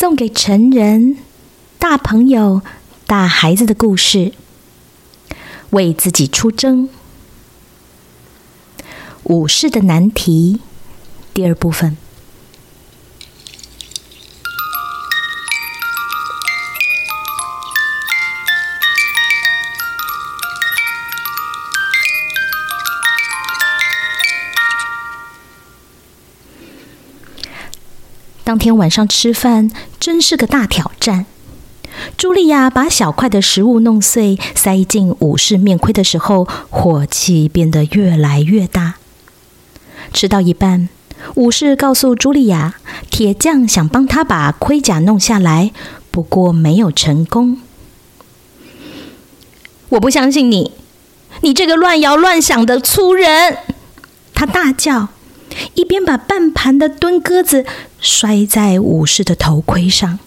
送给成人、大朋友、大孩子的故事。为自己出征，武士的难题第二部分。当天晚上吃饭真是个大挑战。茱莉亚把小块的食物弄碎，塞进武士面盔的时候，火气变得越来越大。吃到一半，武士告诉茱莉亚，铁匠想帮他把盔甲弄下来，不过没有成功。我不相信你，你这个乱摇乱想的粗人！他大叫。一边把半盘的炖鸽子摔在武士的头盔上，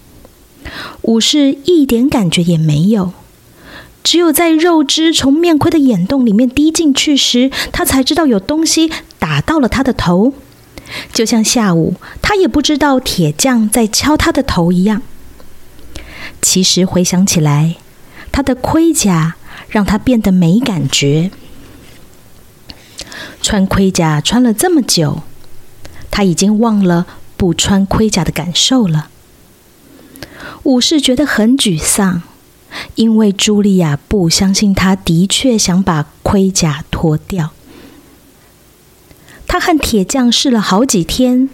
武士一点感觉也没有。只有在肉汁从面盔的眼洞里面滴进去时，他才知道有东西打到了他的头，就像下午他也不知道铁匠在敲他的头一样。其实回想起来，他的盔甲让他变得没感觉。穿盔甲穿了这么久，他已经忘了不穿盔甲的感受了。武士觉得很沮丧，因为茱莉亚不相信他的确想把盔甲脱掉。他和铁匠试了好几天，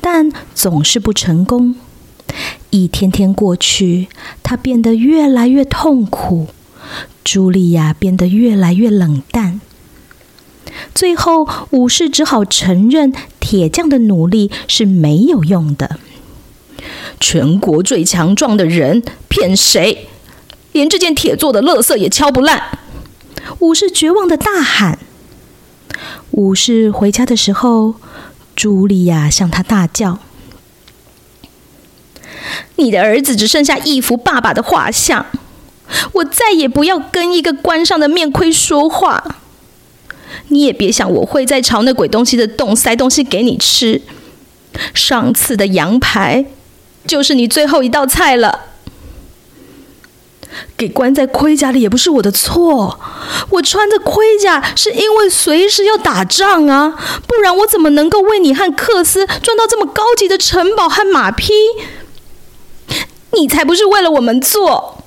但总是不成功。一天天过去，他变得越来越痛苦，茱莉亚变得越来越冷淡。最后，武士只好承认铁匠的努力是没有用的。全国最强壮的人骗谁？连这件铁做的垃圾也敲不烂！武士绝望的大喊。武士回家的时候，茱莉亚向他大叫：“你的儿子只剩下一幅爸爸的画像，我再也不要跟一个关上的面盔说话。”你也别想我会再朝那鬼东西的洞塞东西给你吃。上次的羊排就是你最后一道菜了。给关在盔甲里也不是我的错，我穿着盔甲是因为随时要打仗啊，不然我怎么能够为你和克斯赚到这么高级的城堡和马匹？你才不是为了我们做！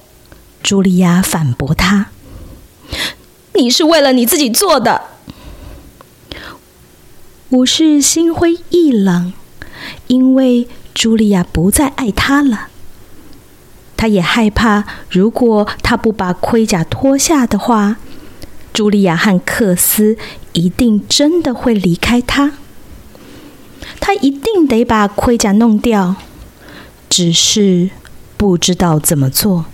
茱莉亚反驳他：“你是为了你自己做的。”武士心灰意冷，因为茱莉亚不再爱他了。他也害怕，如果他不把盔甲脱下的话，茱莉亚和克斯一定真的会离开他。他一定得把盔甲弄掉，只是不知道怎么做。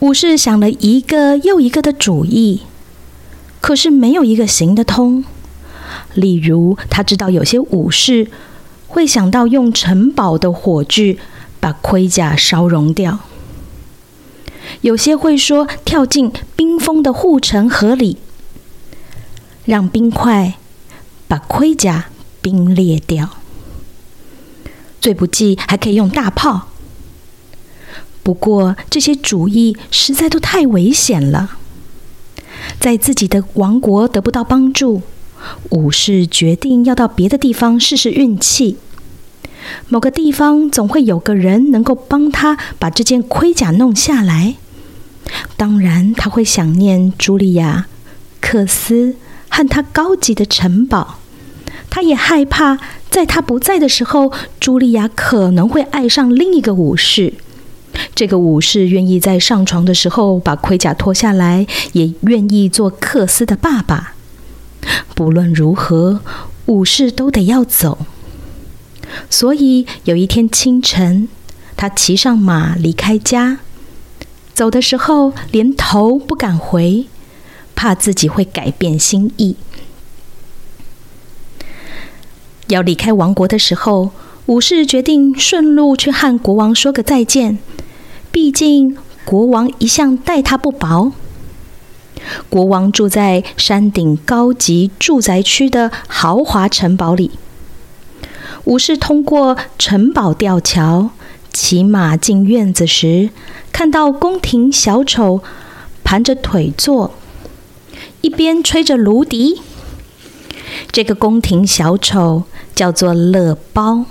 武士想了一个又一个的主意。可是没有一个行得通。例如，他知道有些武士会想到用城堡的火炬把盔甲烧融掉；有些会说跳进冰封的护城河里，让冰块把盔甲冰裂掉。最不济还可以用大炮。不过这些主意实在都太危险了。在自己的王国得不到帮助，武士决定要到别的地方试试运气。某个地方总会有个人能够帮他把这件盔甲弄下来。当然，他会想念茱莉亚、克斯和他高级的城堡。他也害怕在他不在的时候，茱莉亚可能会爱上另一个武士。这个武士愿意在上床的时候把盔甲脱下来，也愿意做克斯的爸爸。不论如何，武士都得要走。所以有一天清晨，他骑上马离开家，走的时候连头不敢回，怕自己会改变心意。要离开王国的时候，武士决定顺路去和国王说个再见。毕竟，国王一向待他不薄。国王住在山顶高级住宅区的豪华城堡里。武士通过城堡吊桥，骑马进院子时，看到宫廷小丑盘着腿坐，一边吹着芦笛。这个宫廷小丑叫做乐包，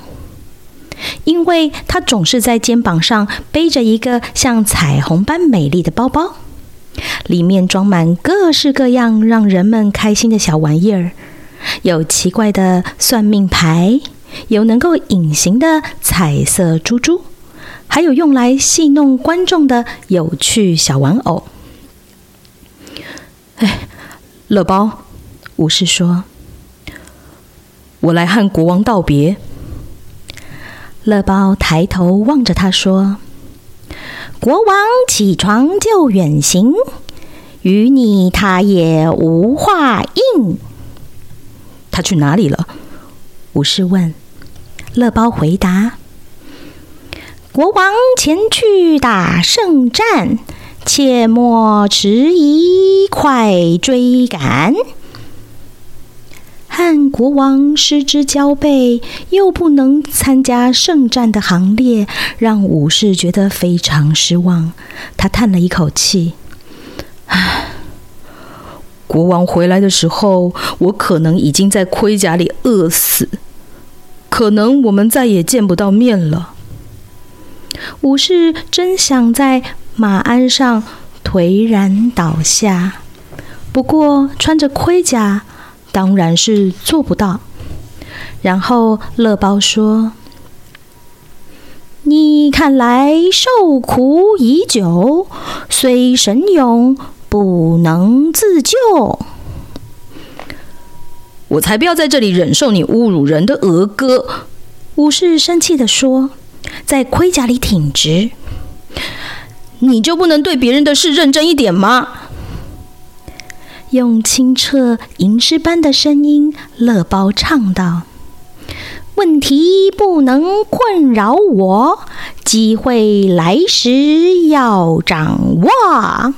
因为他总是在肩膀上背着一个像彩虹般美丽的包包，里面装满各式各样让人们开心的小玩意儿，有奇怪的算命牌。有能够隐形的彩色珠珠，还有用来戏弄观众的有趣小玩偶。哎，乐包，武士说：“我来和国王道别。”乐包抬头望着他说：“国王起床就远行，与你他也无话应。”他去哪里了？武士问。乐包回答：“国王前去打胜战，切莫迟疑，快追赶。和国王失之交臂，又不能参加圣战的行列，让武士觉得非常失望。他叹了一口气：‘唉，国王回来的时候，我可能已经在盔甲里饿死。’”可能我们再也见不到面了。武士真想在马鞍上颓然倒下，不过穿着盔甲当然是做不到。然后乐包说：“你看来受苦已久，虽神勇，不能自救。”我才不要在这里忍受你侮辱人的儿歌！武士生气地说：“在盔甲里挺直，你就不能对别人的事认真一点吗？”用清澈吟诗般的声音，乐包唱道：“问题不能困扰我，机会来时要掌握。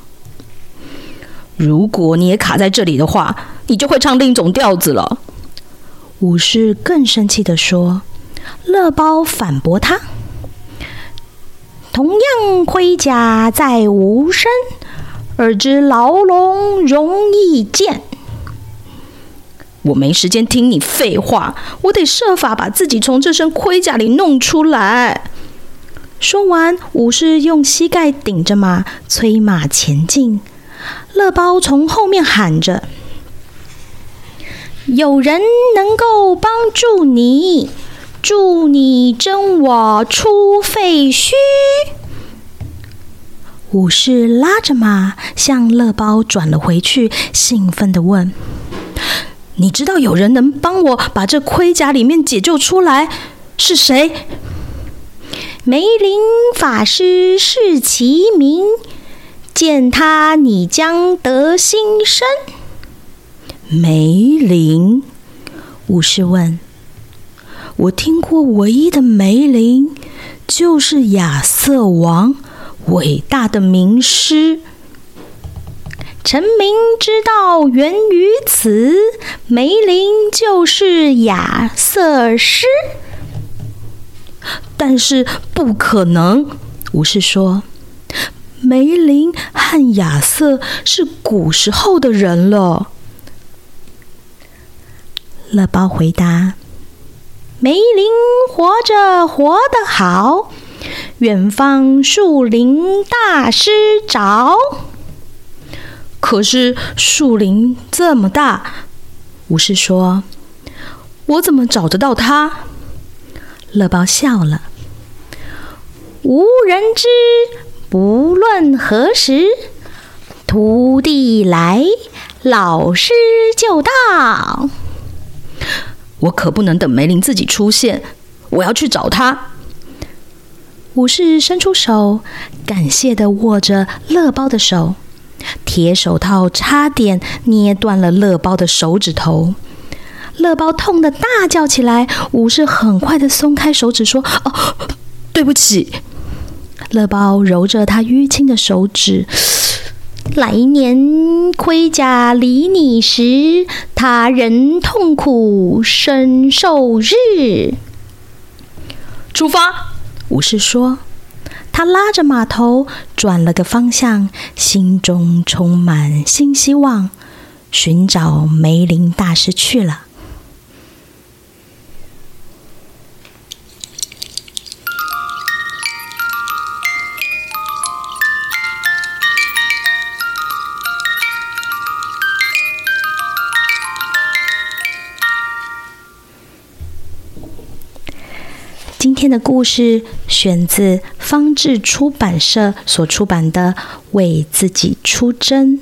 如果你也卡在这里的话。”你就会唱另一种调子了。武士更生气地说：“乐包反驳他，同样盔甲在无声，而知牢笼容易见。我没时间听你废话，我得设法把自己从这身盔甲里弄出来。”说完，武士用膝盖顶着马，催马前进。乐包从后面喊着。有人能够帮助你，助你争我出废墟。武士拉着马向乐包转了回去，兴奋地问：“你知道有人能帮我把这盔甲里面解救出来？是谁？”梅林法师是其名，见他你将得新生。梅林，武士问：“我听过唯一的梅林，就是亚瑟王，伟大的名师。臣民之道源于此，梅林就是亚瑟师。但是不可能。”武士说：“梅林和亚瑟是古时候的人了。”乐包回答：“梅林活着活得好，远方树林大师找。可是树林这么大，武士说：‘我怎么找得到他？’乐包笑了：‘无人知，不论何时，徒弟来，老师就到。’”我可不能等梅林自己出现，我要去找他。武士伸出手，感谢的握着乐包的手，铁手套差点捏断了乐包的手指头。乐包痛得大叫起来。武士很快的松开手指，说：“哦，对不起。”乐包揉着他淤青的手指。来年盔甲离你时，他人痛苦身受日。出发！武士说。他拉着马头转了个方向，心中充满新希望，寻找梅林大师去了。的故事选自方志出版社所出版的《为自己出征》，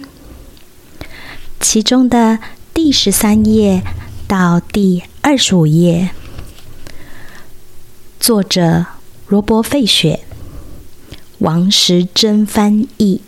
其中的第十三页到第二十五页，作者罗伯·费雪，王时珍翻译。